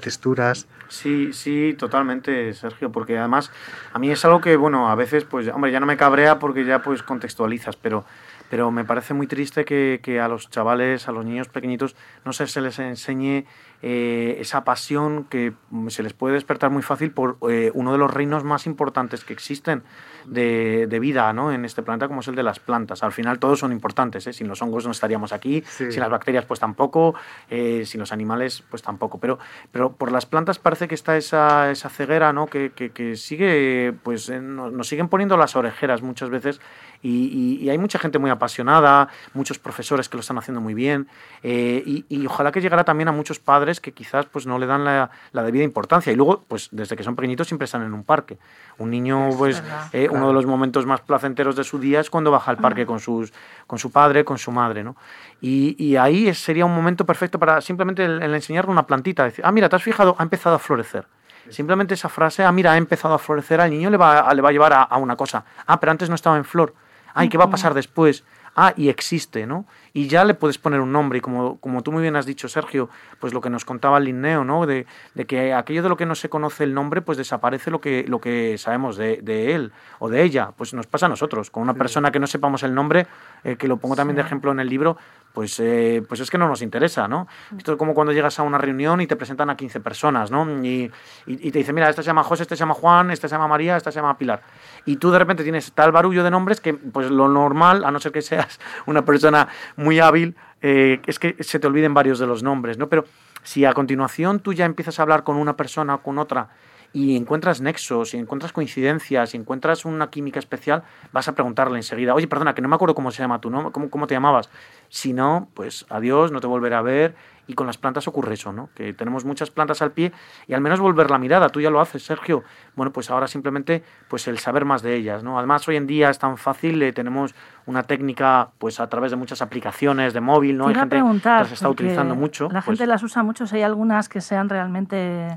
A: texturas.
C: Sí, sí, totalmente, Sergio, porque además a mí es algo que, bueno, a veces, pues, hombre, ya no me cabrea porque ya pues contextualizas, pero pero me parece muy triste que, que, a los chavales, a los niños pequeñitos, no sé, se les enseñe eh, esa pasión que se les puede despertar muy fácil por eh, uno de los reinos más importantes que existen de, de, vida ¿no? en este planeta, como es el de las plantas. Al final todos son importantes, ¿eh? sin los hongos no estaríamos aquí, sin las bacterias pues tampoco, sin los animales pues tampoco. Pero, pero por las plantas parece que está esa, esa ceguera ¿no? que, que, que sigue, pues nos siguen poniendo las orejeras muchas veces y, y, hay mucha gente muy apasionada, muchos profesores que lo están haciendo muy bien y, y ojalá que llegara también a muchos padres que quizás pues no le dan la, la, debida importancia. Y luego, pues desde que son pequeñitos siempre están en un parque. Un niño, pues eh, uno de los momentos más placenteros de su día es cuando baja al parque con, sus, con su padre, con su madre, ¿no? Y, y ahí sería un momento perfecto para simplemente el, enseñarle una plantita. Decir, ah, mira, ¿te has fijado? Ha empezado a florecer. Simplemente esa frase, ah, mira, ha empezado a florecer, al niño le va, le va a llevar a, a una cosa. Ah, pero antes no estaba en flor. Ay, ¿qué va a pasar después? ah, y existe, ¿no? Y ya le puedes poner un nombre, y como, como tú muy bien has dicho, Sergio, pues lo que nos contaba Linneo, ¿no? De, de, que aquello de lo que no se conoce el nombre, pues desaparece lo que, lo que sabemos de, de él o de ella. Pues nos pasa a nosotros, con una persona que no sepamos el nombre, eh, que lo pongo también de ejemplo en el libro, pues, eh, pues es que no nos interesa, ¿no? Esto es como cuando llegas a una reunión y te presentan a 15 personas, ¿no? Y, y, te dicen, mira, esta se llama José, esta se llama Juan, esta se llama María, esta se llama Pilar. Y tú de repente tienes tal barullo de nombres que, pues lo normal, a no ser que seas una persona muy hábil, eh, es que se te olviden varios de los nombres, ¿no? Pero si a continuación tú ya empiezas a hablar con una persona o con otra y encuentras nexos, y encuentras coincidencias, y encuentras una química especial, vas a preguntarle enseguida, oye, perdona, que no me acuerdo cómo se llama tú, ¿no? ¿Cómo, cómo te llamabas? Si no, pues adiós, no te volveré a ver. Y con las plantas ocurre eso, ¿no? Que tenemos muchas plantas al pie y al menos volver la mirada. Tú ya lo haces, Sergio. Bueno, pues ahora simplemente pues el saber más de ellas, ¿no? Además, hoy en día es tan fácil, eh, tenemos una técnica pues a través de muchas aplicaciones de móvil, ¿no?
B: Hay gente que las
C: está utilizando mucho.
B: La
C: pues
B: gente las usa mucho, si hay algunas que sean realmente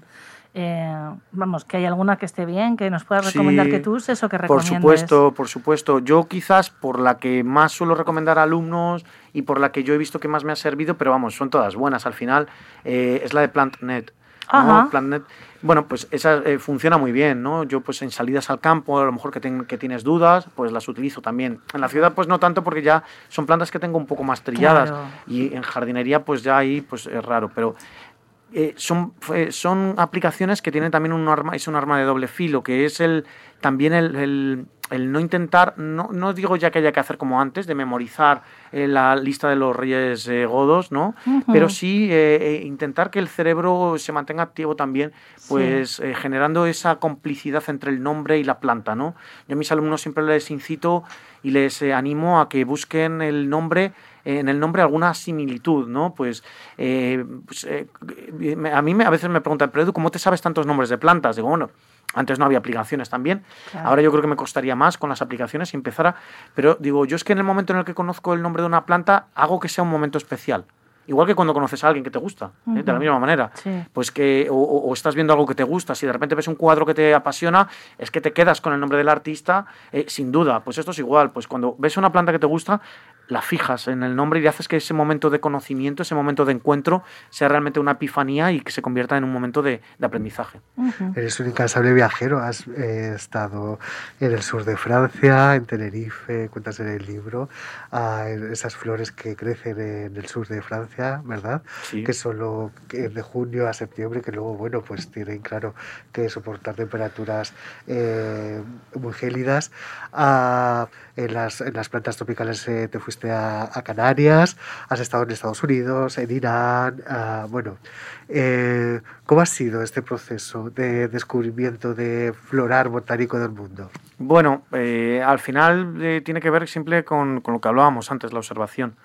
B: eh, vamos, que hay alguna que esté bien, que nos puedas recomendar que tú uses o que recomiendes.
C: Por supuesto, por supuesto. Yo quizás por la que más suelo recomendar a alumnos y por la que yo he visto que más me ha servido, pero vamos, son todas buenas al final, eh, es la de PlantNet. PlantNet. Bueno, pues esa eh, funciona muy bien, ¿no? Yo pues en salidas al campo, a lo mejor que, que, tienes dudas, pues las utilizo también. En la ciudad pues no tanto porque ya son plantas que tengo un poco más trilladas y en jardinería pues ya ahí pues es raro, pero eh, son, son aplicaciones que tienen también un arma, es un arma de doble filo, que es el, también el, el no intentar, no, no digo ya que haya que hacer como antes, de memorizar eh, la lista de los reyes eh, godos, ¿no? Pero sí eh, intentar que el cerebro se mantenga activo también, pues generando esa complicidad entre el nombre y la planta, ¿no? Yo a mis alumnos siempre les incito y les animo a que busquen el nombre en el nombre alguna similitud, ¿no? Pues, pues a mí me, a veces me preguntan, pero Edu, ¿cómo te sabes tantos nombres de plantas? Digo, bueno, antes no había aplicaciones también. Ahora yo creo que me costaría más con las aplicaciones si empezara. Pero digo, yo es que en el momento en el que conozco el nombre de una planta, hago que sea un momento especial. Igual que cuando conoces a alguien que te gusta, ¿eh? de la misma manera. Pues que, o, estás viendo algo que te gusta, si de repente ves un cuadro que te apasiona, es que te quedas con el nombre del artista, eh, sin duda. Pues esto es igual, pues cuando ves una planta que te gusta, la fijas en el nombre y haces que ese momento de conocimiento, ese momento de encuentro, sea realmente una epifanía y que se convierta en un momento de, aprendizaje.
A: Eres un incansable viajero, has eh, estado en el sur de Francia, en Tenerife, cuentas en el libro, ah, esas flores que crecen en el sur de Francia, ¿verdad? Que solo de junio a septiembre, que luego, bueno, pues tienen, claro, que soportar temperaturas eh, muy gélidas. Ah, en, las, en las plantas tropicales eh, te fuiste a, Canarias, has estado en Estados Unidos, en Irán, ah, bueno, eh, ¿cómo ha sido este proceso de descubrimiento de florar botánico del mundo?
C: Bueno, eh, al final eh, tiene que ver siempre con, con lo que hablábamos antes, la observación.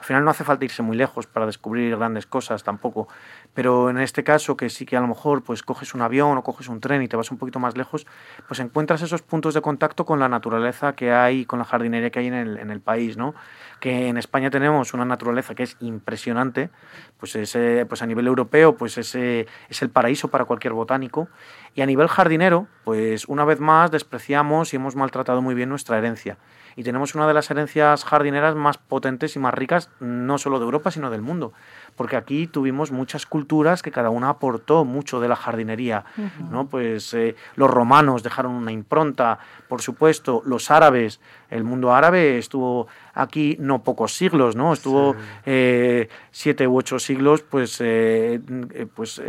C: Al final no hace falta irse muy lejos para descubrir grandes cosas tampoco, pero en este caso que sí que a lo mejor pues coges un avión o coges un tren y te vas un poquito más lejos, pues encuentras esos puntos de contacto con la naturaleza que hay, con la jardinería que hay en el, en el país, ¿no? Que en España tenemos una naturaleza que es impresionante, pues, ese, pues a nivel europeo pues ese es el paraíso para cualquier botánico. Y a nivel jardinero, pues una vez más despreciamos y hemos maltratado muy bien nuestra herencia. Y tenemos una de las herencias jardineras más potentes y más ricas, no solo de Europa, sino del mundo porque aquí tuvimos muchas culturas que cada una aportó mucho de la jardinería, ¿no? Pues eh, los romanos dejaron una impronta, por supuesto, los árabes, el mundo árabe estuvo aquí no pocos siglos, ¿no? Estuvo eh, siete u ocho siglos, pues, eh, pues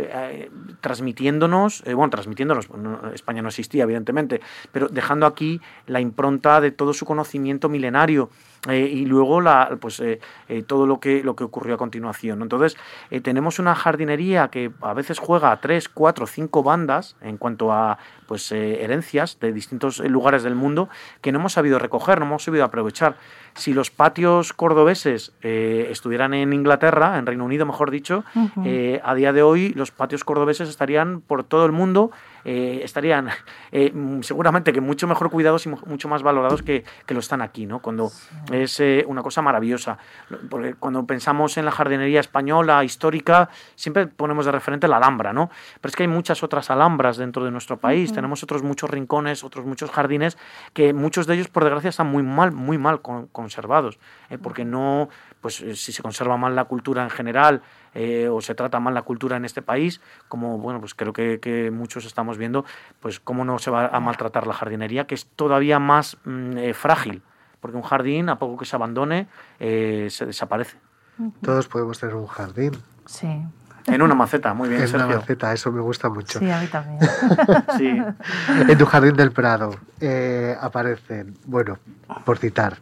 C: transmitiéndonos, bueno, transmitiéndonos, España no existía, evidentemente, pero dejando aquí la impronta de todo su conocimiento milenario. Eh, y luego la, pues, eh, eh, todo lo que, lo que ocurrió a continuación. Entonces, tenemos una jardinería que a veces juega a tres, cuatro, cinco bandas en cuanto a pues, herencias de distintos lugares del mundo que no hemos sabido recoger, no hemos sabido aprovechar. Si los patios cordobeses estuvieran en Inglaterra, en Reino Unido, mejor dicho, a día de hoy los patios cordobeses estarían por todo el mundo eh, estarían eh, seguramente que mucho mejor cuidados y mucho más valorados que, que lo están aquí, ¿no? Cuando es eh, una cosa maravillosa. Porque cuando pensamos en la jardinería española, histórica, siempre ponemos de referente la Alhambra, ¿no? Pero es que hay muchas otras alhambras dentro de nuestro país, tenemos otros muchos rincones, otros muchos jardines, que muchos de ellos, por desgracia, están muy mal, muy mal conservados, porque no, pues si se conserva mal la cultura en general, eh, o se trata mal la cultura en este país, como bueno, pues creo que, muchos estamos viendo, pues cómo no se va a maltratar la jardinería, que es todavía más mm, eh, frágil, porque un jardín, a poco que se abandone, eh, se desaparece.
A: Todos podemos tener un jardín.
B: Sí.
C: En una maceta, muy bien.
A: En una maceta, eso me gusta mucho.
B: Sí, a mí también.
C: sí.
A: En tu jardín del Prado eh, aparecen, bueno, por citar,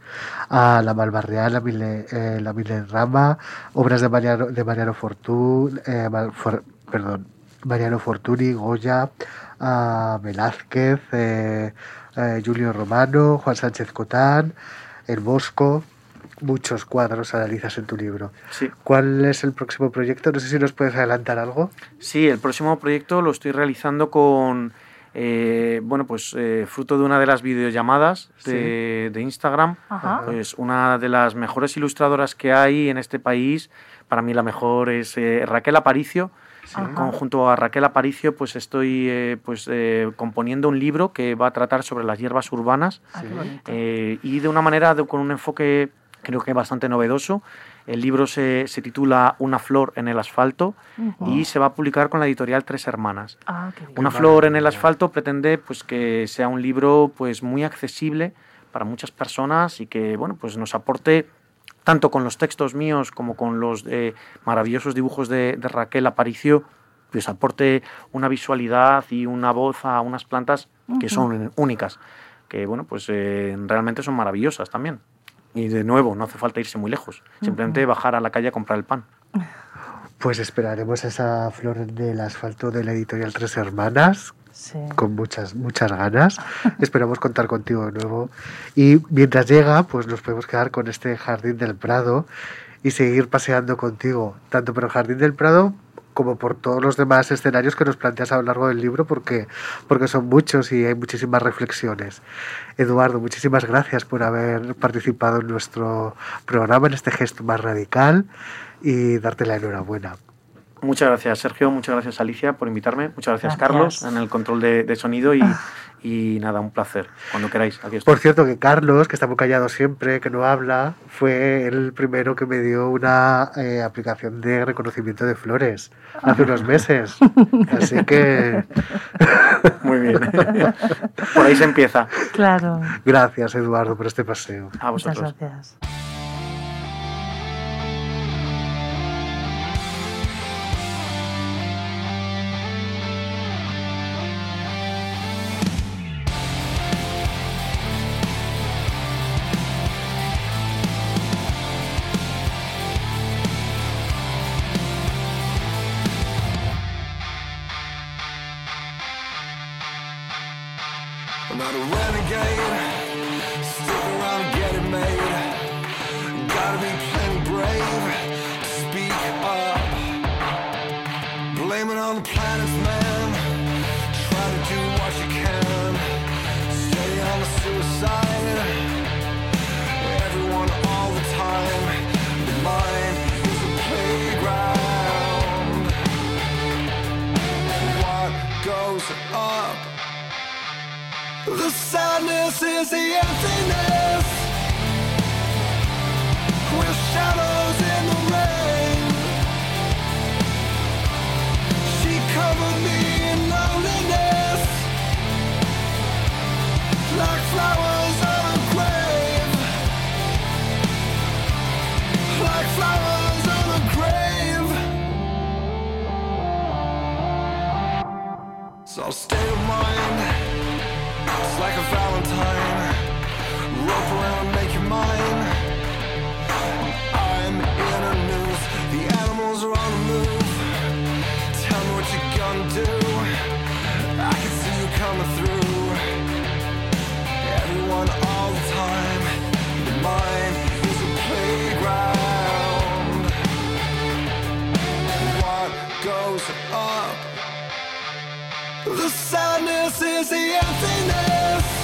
A: a la Malvarreal, la, Mile, eh, la Rama, obras de Mariano, de Mariano Fortuny, eh, perdón, Mariano Fortuny, Goya, a Velázquez, eh, Julio Romano, Juan Sánchez Cotán, El Bosco, muchos cuadros analizas en tu libro.
C: Sí.
A: ¿Cuál es el próximo proyecto? No sé si nos puedes adelantar algo.
C: Sí, el próximo proyecto lo estoy realizando con, eh, bueno, pues eh, fruto de una de las videollamadas de, de Instagram. Pues una de las mejores ilustradoras que hay en este país, para mí la mejor es eh, Raquel Aparicio. Junto a Raquel Aparicio, pues estoy pues, componiendo un libro que va a tratar sobre las hierbas urbanas
B: ah,
C: y de una manera, con un enfoque creo que es bastante novedoso. El libro se, se titula Una flor en el asfalto y se va a publicar con la editorial Tres Hermanas.
B: Ah,
C: Una flor en el asfalto pretende pues, que sea un libro pues, muy accesible para muchas personas y que bueno, pues, nos aporte tanto con los textos míos como con los eh, maravillosos dibujos de, de Raquel Aparicio, pues aporte una visualidad y una voz a unas plantas que son únicas que bueno, pues eh, realmente son maravillosas también. Y de nuevo, no hace falta irse muy lejos, simplemente bajar a la calle a comprar el pan.
A: Pues esperaremos esa flor del asfalto de la editorial Tres Hermanas, con muchas, muchas ganas. Esperamos contar contigo de nuevo. Y mientras llega, pues nos podemos quedar con este Jardín del Prado y seguir paseando contigo, tanto por el Jardín del Prado como por todos los demás escenarios que nos planteas a lo largo del libro, porque, porque son muchos y hay muchísimas reflexiones. Eduardo, muchísimas gracias por haber participado en nuestro programa, en este gesto más radical, y darte la enhorabuena.
C: Muchas gracias, Sergio. Muchas gracias, Alicia, por invitarme. Muchas gracias, Carlos, en el control de, sonido. Y, y, nada, un placer. Cuando queráis. Aquí
A: Por cierto, que Carlos, que está muy callado siempre, que no habla, fue el primero que me dio una eh, aplicación de reconocimiento de flores hace unos meses. Así que.
C: muy bien. por ahí se empieza.
D: Claro.
A: Gracias, Eduardo, por este paseo.
C: A vosotros.
D: Muchas gracias. goes up. The sadness is the emptiness. We're shadows. I'll of mind. It's like a valentine. Rope around and make you mine. I'm in a noose. The animals are on the move. Tell me what you're gonna do.
E: The sadness is the emptiness.